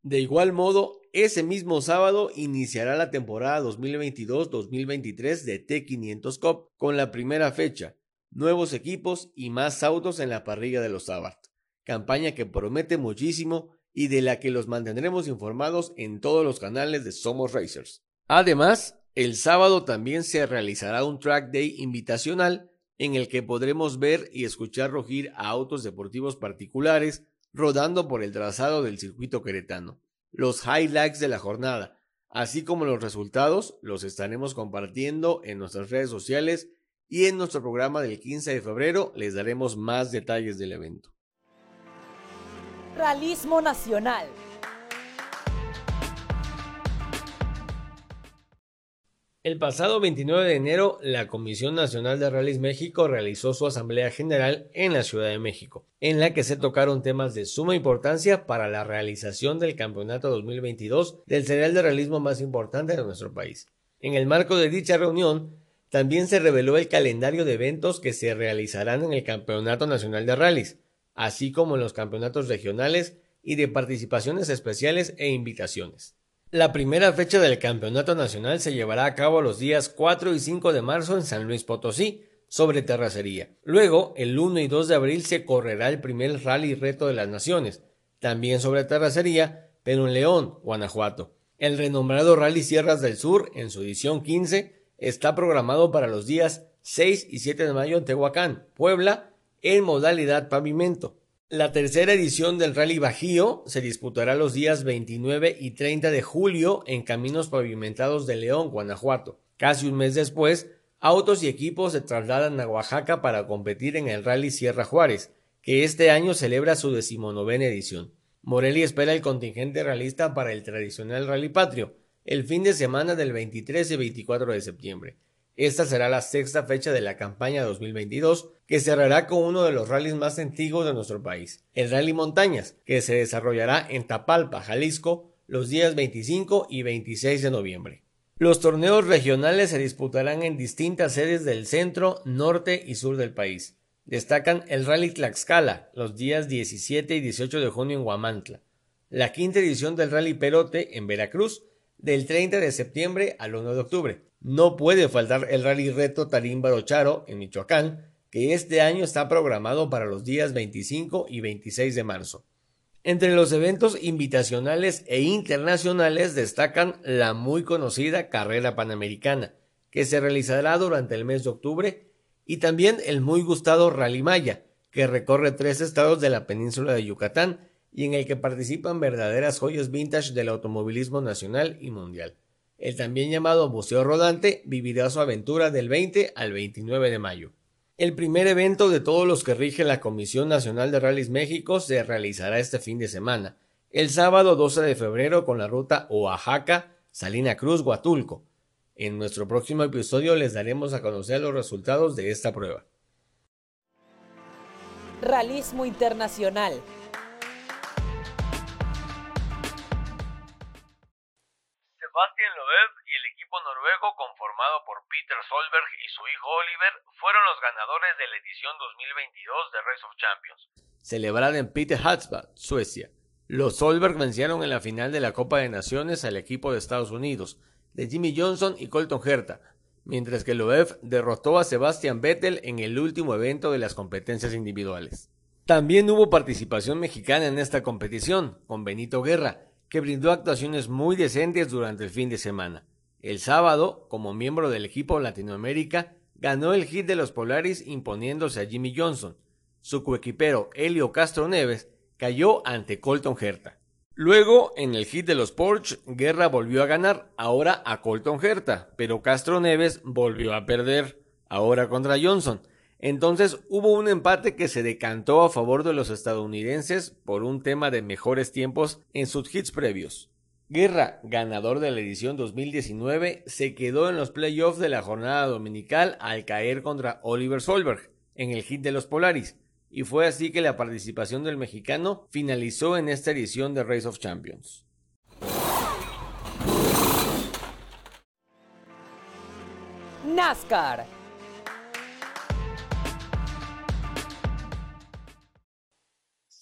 Speaker 1: De igual modo, ese mismo sábado iniciará la temporada 2022-2023 de T500 Cup con la primera fecha, nuevos equipos y más autos en la parrilla de los Abarth, campaña que promete muchísimo y de la que los mantendremos informados en todos los canales de Somos Racers. Además, el sábado también se realizará un track day invitacional en el que podremos ver y escuchar rugir a autos deportivos particulares rodando por el trazado del circuito queretano. Los highlights de la jornada, así como los resultados, los estaremos compartiendo en nuestras redes sociales y en nuestro programa del 15 de febrero les daremos más detalles del evento.
Speaker 3: Realismo Nacional
Speaker 1: El pasado 29 de enero, la Comisión Nacional de Rallys México realizó su Asamblea General en la Ciudad de México, en la que se tocaron temas de suma importancia para la realización del Campeonato 2022 del serial de realismo más importante de nuestro país. En el marco de dicha reunión, también se reveló el calendario de eventos que se realizarán en el Campeonato Nacional de Rallys, así como en los campeonatos regionales y de participaciones especiales e invitaciones. La primera fecha del Campeonato Nacional se llevará a cabo los días 4 y 5 de marzo en San Luis Potosí, sobre terracería. Luego, el 1 y 2 de abril se correrá el primer Rally Reto de las Naciones, también sobre terracería, pero en León, Guanajuato. El renombrado Rally Sierras del Sur, en su edición 15, está programado para los días 6 y 7 de mayo en Tehuacán, Puebla, en modalidad pavimento. La tercera edición del Rally Bajío se disputará los días 29 y 30 de julio en caminos pavimentados de León, Guanajuato. Casi un mes después, autos y equipos se trasladan a Oaxaca para competir en el Rally Sierra Juárez, que este año celebra su decimonovena edición. Morelia espera el contingente realista para el tradicional Rally Patrio, el fin de semana del 23 y 24 de septiembre. Esta será la sexta fecha de la campaña 2022, que cerrará con uno de los rallies más antiguos de nuestro país, el Rally Montañas, que se desarrollará en Tapalpa, Jalisco, los días 25 y 26 de noviembre. Los torneos regionales se disputarán en distintas sedes del centro, norte y sur del país. Destacan el Rally Tlaxcala, los días 17 y 18 de junio en Huamantla, la quinta edición del Rally Perote en Veracruz, del 30 de septiembre al 1 de octubre, no puede faltar el Rally Reto Tarímbaro Charo en Michoacán, que este año está programado para los días 25 y 26 de marzo. Entre los eventos invitacionales e internacionales destacan la muy conocida Carrera Panamericana, que se realizará durante el mes de octubre, y también el muy gustado Rally Maya, que recorre tres estados de la península de Yucatán y en el que participan verdaderas joyas vintage del automovilismo nacional y mundial. El también llamado Museo Rodante vivirá su aventura del 20 al 29 de mayo. El primer evento de todos los que rige la Comisión Nacional de Rallys México se realizará este fin de semana, el sábado 12 de febrero con la ruta Oaxaca, Salina Cruz, Huatulco. En nuestro próximo episodio les daremos a conocer los resultados de esta prueba.
Speaker 3: Realismo Internacional.
Speaker 1: Equipo noruego conformado por Peter Solberg y su hijo Oliver fueron los ganadores de la edición 2022 de Race of Champions, celebrada en Peter Hatsbad, Suecia. Los Solberg vencieron en la final de la Copa de Naciones al equipo de Estados Unidos, de Jimmy Johnson y Colton Herta, mientras que Loeb derrotó a Sebastian Vettel en el último evento de las competencias individuales. También hubo participación mexicana en esta competición, con Benito Guerra, que brindó actuaciones muy decentes durante el fin de semana. El sábado, como miembro del equipo Latinoamérica, ganó el hit de los Polaris imponiéndose a Jimmy Johnson. Su coequipero Helio Castro Neves cayó ante Colton Herta. Luego, en el hit de los Porsche, Guerra volvió a ganar, ahora a Colton Herta, pero Castro Neves volvió a perder, ahora contra Johnson. Entonces hubo un empate que se decantó a favor de los estadounidenses por un tema de mejores tiempos en sus hits previos. Guerra, ganador de la edición 2019, se quedó en los playoffs de la jornada dominical al caer contra Oliver Solberg en el hit de los Polaris, y fue así que la participación del mexicano finalizó en esta edición de Race of Champions.
Speaker 3: NASCAR.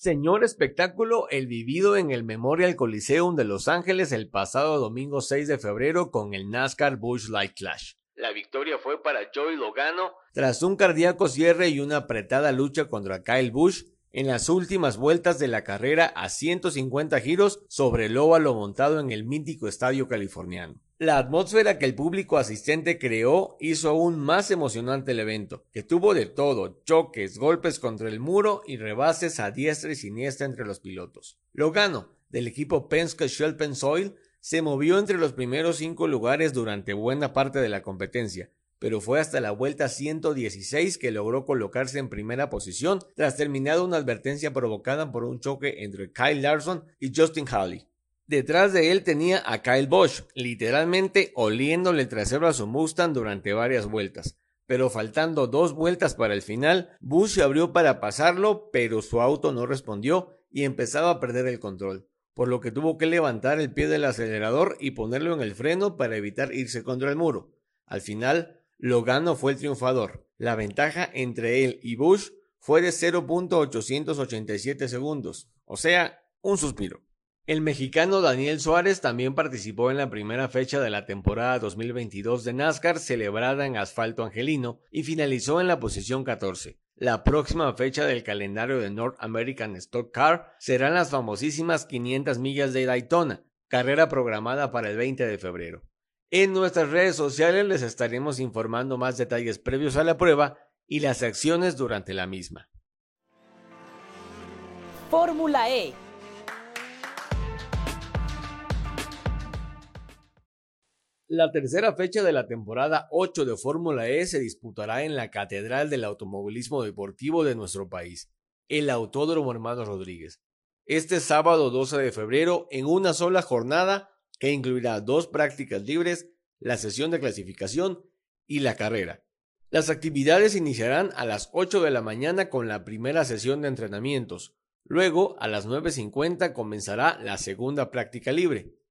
Speaker 1: Señor espectáculo, el vivido en el Memorial Coliseum de Los Ángeles el pasado domingo 6 de febrero con el NASCAR Bush Light Clash. La victoria fue para Joey Logano tras un cardíaco cierre y una apretada lucha contra Kyle Busch en las últimas vueltas de la carrera a 150 giros sobre el óvalo montado en el mítico estadio californiano. La atmósfera que el público asistente creó hizo aún más emocionante el evento, que tuvo de todo, choques, golpes contra el muro y rebases a diestra y siniestra entre los pilotos. Logano, del equipo Penske Shell Soil, se movió entre los primeros cinco lugares durante buena parte de la competencia, pero fue hasta la vuelta 116 que logró colocarse en primera posición tras terminar una advertencia provocada por un choque entre Kyle Larson y Justin Hawley. Detrás de él tenía a Kyle Bosch, literalmente oliéndole el trasero a su Mustang durante varias vueltas. Pero faltando dos vueltas para el final, Bush se abrió para pasarlo, pero su auto no respondió y empezaba a perder el control por lo que tuvo que levantar el pie del acelerador y ponerlo en el freno para evitar irse contra el muro. Al final, Logano fue el triunfador. La ventaja entre él y Bush fue de 0.887 segundos, o sea, un suspiro. El mexicano Daniel Suárez también participó en la primera fecha de la temporada 2022 de NASCAR celebrada en asfalto angelino y finalizó en la posición 14. La próxima fecha del calendario de North American Stock Car serán las famosísimas 500 millas de Daytona, carrera programada para el 20 de febrero. En nuestras redes sociales les estaremos informando más detalles previos a la prueba y las acciones durante la misma.
Speaker 3: Fórmula E
Speaker 1: La tercera fecha de la temporada 8 de Fórmula E se disputará en la Catedral del Automovilismo Deportivo de nuestro país, el Autódromo Hermano Rodríguez. Este sábado 12 de febrero, en una sola jornada que incluirá dos prácticas libres, la sesión de clasificación y la carrera. Las actividades iniciarán a las 8 de la mañana con la primera sesión de entrenamientos. Luego, a las 9.50 comenzará la segunda práctica libre.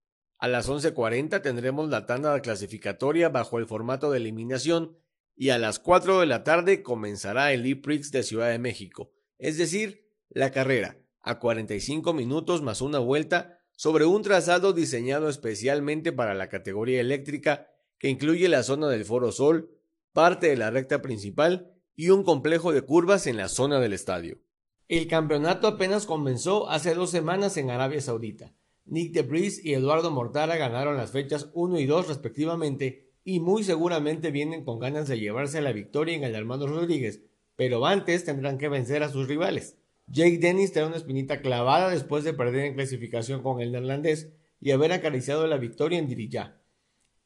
Speaker 1: A las 11.40 tendremos la tanda clasificatoria bajo el formato de eliminación y a las 4 de la tarde comenzará el E-Prix de Ciudad de México, es decir, la carrera, a 45 minutos más una vuelta sobre un trazado diseñado especialmente para la categoría eléctrica que incluye la zona del Foro Sol, parte de la recta principal y un complejo de curvas en la zona del estadio. El campeonato apenas comenzó hace dos semanas en Arabia Saudita Nick DeBris y Eduardo Mortara ganaron las fechas 1 y 2 respectivamente y muy seguramente vienen con ganas de llevarse la victoria en el Armando Rodríguez, pero antes tendrán que vencer a sus rivales. Jake Dennis trae una espinita clavada después de perder en clasificación con el neerlandés y haber acariciado la victoria en Diriyah.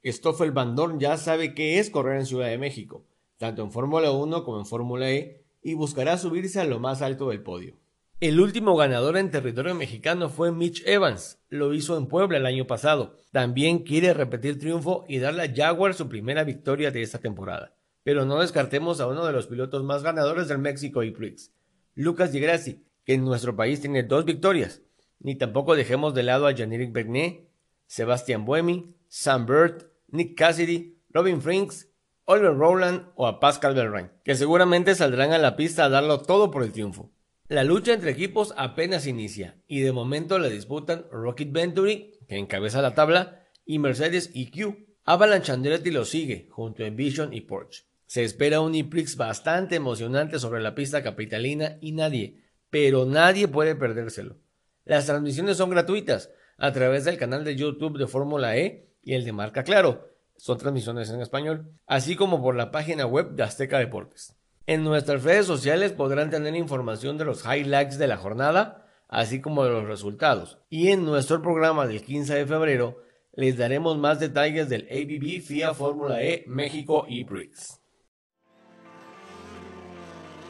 Speaker 1: Stoffel Van Dorn ya sabe qué es correr en Ciudad de México, tanto en Fórmula 1 como en Fórmula E, y buscará subirse a lo más alto del podio. El último ganador en territorio mexicano fue Mitch Evans, lo hizo en Puebla el año pasado. También quiere repetir triunfo y darle a Jaguar su primera victoria de esta temporada. Pero no descartemos a uno de los pilotos más ganadores del México y Prix. Lucas Di Grassi, que en nuestro país tiene dos victorias. Ni tampoco dejemos de lado a Jean-Éric Bernet, Sebastian Buemi, Sam Bird, Nick Cassidy, Robin Frinks, Oliver Rowland o a Pascal Belrain, que seguramente saldrán a la pista a darlo todo por el triunfo. La lucha entre equipos apenas inicia y de momento la disputan Rocket Venturi, que encabeza la tabla, y Mercedes EQ. Avalanche Andretti lo sigue, junto a Vision y Porsche. Se espera un IPRIX bastante emocionante sobre la pista capitalina y nadie, pero nadie puede perdérselo. Las transmisiones son gratuitas a través del canal de YouTube de Fórmula E y el de Marca Claro. Son transmisiones en español, así como por la página web de Azteca Deportes. En nuestras redes sociales podrán tener información de los highlights de la jornada, así como de los resultados. Y en nuestro programa del 15 de febrero les daremos más detalles del ABB FIA Fórmula E México y Prix.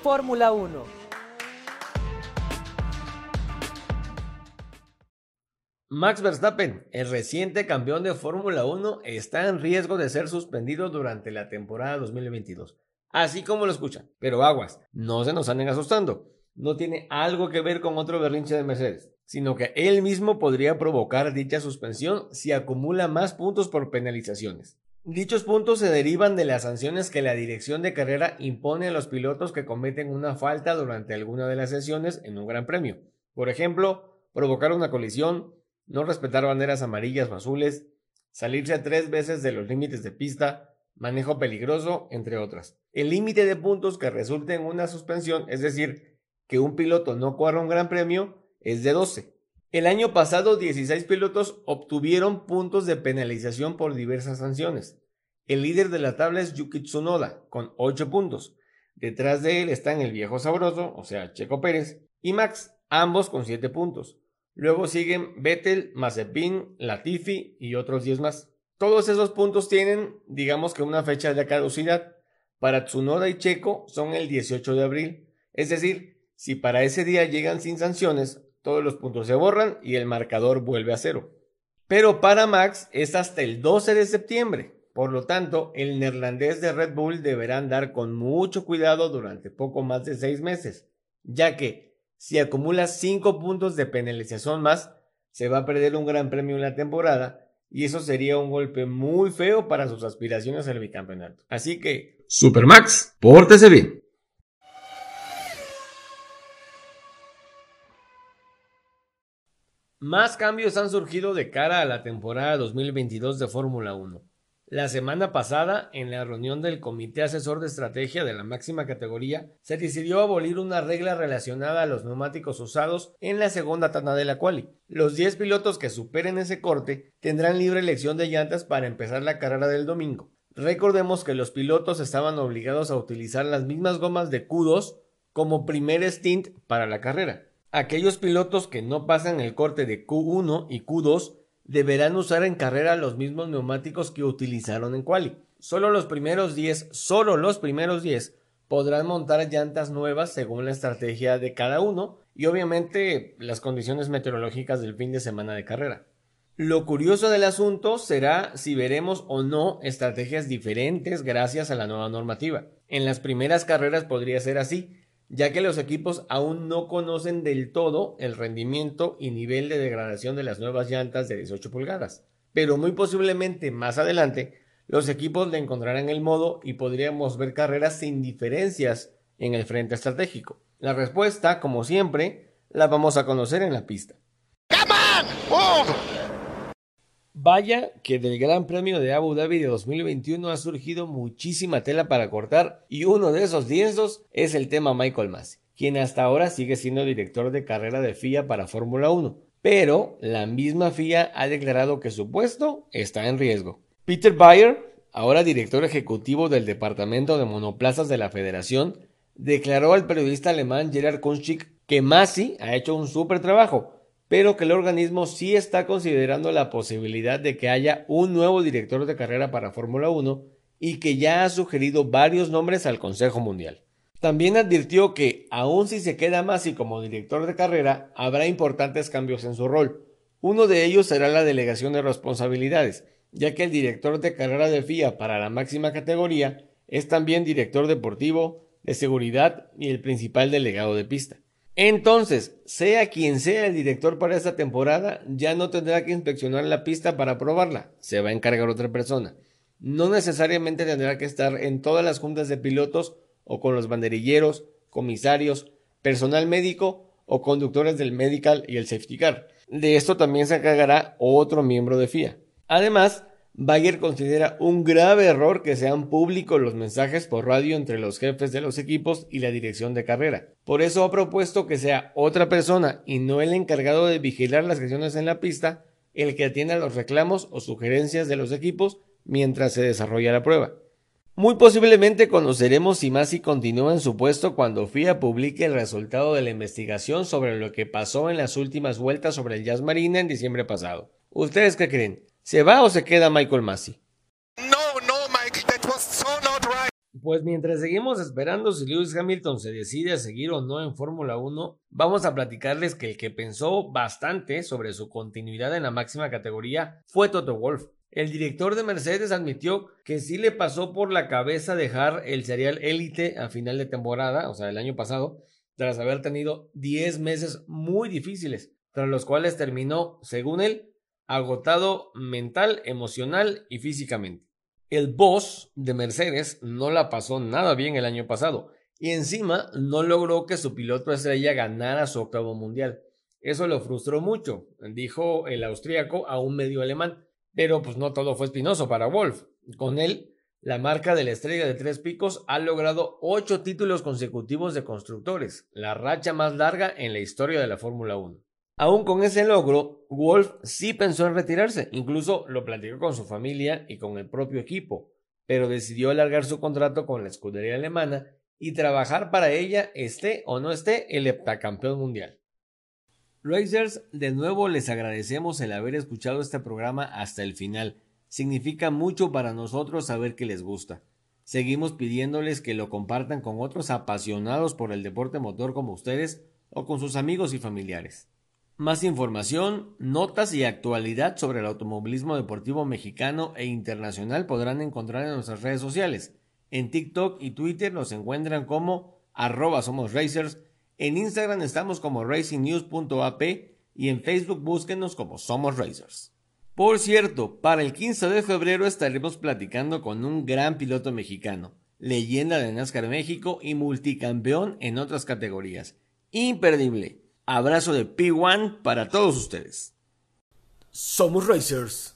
Speaker 3: Fórmula 1.
Speaker 1: Max Verstappen, el reciente campeón de Fórmula 1, está en riesgo de ser suspendido durante la temporada 2022. Así como lo escuchan. Pero aguas, no se nos anden asustando. No tiene algo que ver con otro berrinche de Mercedes, sino que él mismo podría provocar dicha suspensión si acumula más puntos por penalizaciones. Dichos puntos se derivan de las sanciones que la dirección de carrera impone a los pilotos que cometen una falta durante alguna de las sesiones en un gran premio. Por ejemplo, provocar una colisión, no respetar banderas amarillas o azules, salirse tres veces de los límites de pista, manejo peligroso, entre otras. El límite de puntos que resulte en una suspensión, es decir, que un piloto no corra un gran premio, es de 12. El año pasado 16 pilotos obtuvieron puntos de penalización por diversas sanciones. El líder de la tabla es Yuki Tsunoda, con 8 puntos. Detrás de él están el viejo sabroso, o sea, Checo Pérez, y Max, ambos con 7 puntos. Luego siguen Vettel, Mazepin, Latifi y otros 10 más. Todos esos puntos tienen, digamos que una fecha de caducidad. Para Tsunoda y Checo son el 18 de abril. Es decir, si para ese día llegan sin sanciones, todos los puntos se borran y el marcador vuelve a cero. Pero para Max es hasta el 12 de septiembre. Por lo tanto, el neerlandés de Red Bull deberá andar con mucho cuidado durante poco más de 6 meses, ya que si acumula 5 puntos de penalización más, se va a perder un gran premio en la temporada y eso sería un golpe muy feo para sus aspiraciones al bicampeonato. Así que, Supermax, pórtese bien. Más cambios han surgido de cara a la temporada 2022 de Fórmula 1. La semana pasada, en la reunión del Comité Asesor de Estrategia de la máxima categoría, se decidió abolir una regla relacionada a los neumáticos usados en la segunda tanda de la quali. Los 10 pilotos que superen ese corte tendrán libre elección de llantas para empezar la carrera del domingo. Recordemos que los pilotos estaban obligados a utilizar las mismas gomas de Q2 como primer stint para la carrera. Aquellos pilotos que no pasan el corte de Q1 y Q2 deberán usar en carrera los mismos neumáticos que utilizaron en quali. Solo los primeros 10, solo los primeros 10 podrán montar llantas nuevas según la estrategia de cada uno y obviamente las condiciones meteorológicas del fin de semana de carrera. Lo curioso del asunto será si veremos o no estrategias diferentes gracias a la nueva normativa. En las primeras carreras podría ser así, ya que los equipos aún no conocen del todo el rendimiento y nivel de degradación de las nuevas llantas de 18 pulgadas. Pero muy posiblemente más adelante los equipos le encontrarán el modo y podríamos ver carreras sin diferencias en el frente estratégico. La respuesta, como siempre, la vamos a conocer en la pista. Vaya que del Gran Premio de Abu Dhabi de 2021 ha surgido muchísima tela para cortar y uno de esos lienzos es el tema Michael Masi, quien hasta ahora sigue siendo director de carrera de FIA para Fórmula 1, pero la misma FIA ha declarado que su puesto está en riesgo. Peter Bayer, ahora director ejecutivo del departamento de monoplazas de la federación, declaró al periodista alemán Gerard Kunschik que Masi ha hecho un súper trabajo, pero que el organismo sí está considerando la posibilidad de que haya un nuevo director de carrera para Fórmula 1 y que ya ha sugerido varios nombres al Consejo Mundial. También advirtió que, aun si se queda Masi como director de carrera, habrá importantes cambios en su rol. Uno de ellos será la delegación de responsabilidades, ya que el director de carrera de FIA para la máxima categoría es también director deportivo, de seguridad y el principal delegado de pista. Entonces, sea quien sea el director para esta temporada, ya no tendrá que inspeccionar la pista para probarla, se va a encargar otra persona. No necesariamente tendrá que estar en todas las juntas de pilotos o con los banderilleros, comisarios, personal médico o conductores del medical y el safety car. De esto también se encargará otro miembro de FIA. Además, Bayer considera un grave error que sean públicos los mensajes por radio entre los jefes de los equipos y la dirección de carrera. Por eso ha propuesto que sea otra persona y no el encargado de vigilar las acciones en la pista el que atienda los reclamos o sugerencias de los equipos mientras se desarrolla la prueba. Muy posiblemente conoceremos si Masi continúa en su puesto cuando FIA publique el resultado de la investigación sobre lo que pasó en las últimas vueltas sobre el Jazz Marina en diciembre pasado. ¿Ustedes qué creen? ¿Se va o se queda Michael Massey?
Speaker 6: No, no, Mike, that was so not right.
Speaker 1: Pues mientras seguimos esperando si Lewis Hamilton se decide a seguir o no en Fórmula 1, vamos a platicarles que el que pensó bastante sobre su continuidad en la máxima categoría fue Toto Wolff. El director de Mercedes admitió que sí le pasó por la cabeza dejar el serial Elite a final de temporada, o sea, el año pasado, tras haber tenido 10 meses muy difíciles, tras los cuales terminó, según él, agotado mental, emocional y físicamente. El boss de Mercedes no la pasó nada bien el año pasado y encima no logró que su piloto estrella ganara su octavo mundial. Eso lo frustró mucho, dijo el austríaco a un medio alemán. Pero pues no todo fue espinoso para Wolf. Con él, la marca de la estrella de tres picos ha logrado ocho títulos consecutivos de constructores, la racha más larga en la historia de la Fórmula 1. Aún con ese logro, Wolf sí pensó en retirarse, incluso lo platicó con su familia y con el propio equipo, pero decidió alargar su contrato con la escudería alemana y trabajar para ella esté o no esté el heptacampeón mundial. Racers, de nuevo les agradecemos el haber escuchado este programa hasta el final. Significa mucho para nosotros saber que les gusta. Seguimos pidiéndoles que lo compartan con otros apasionados por el deporte motor como ustedes o con sus amigos y familiares. Más información, notas y actualidad sobre el automovilismo deportivo mexicano e internacional podrán encontrar en nuestras redes sociales. En TikTok y Twitter nos encuentran como arroba somos racers, en Instagram estamos como racingnews.ap y en Facebook búsquenos como Somos Racers. Por cierto, para el 15 de febrero estaremos platicando con un gran piloto mexicano, leyenda de NASCAR México y multicampeón en otras categorías. Imperdible. Abrazo de P1 para todos ustedes. Somos Racers.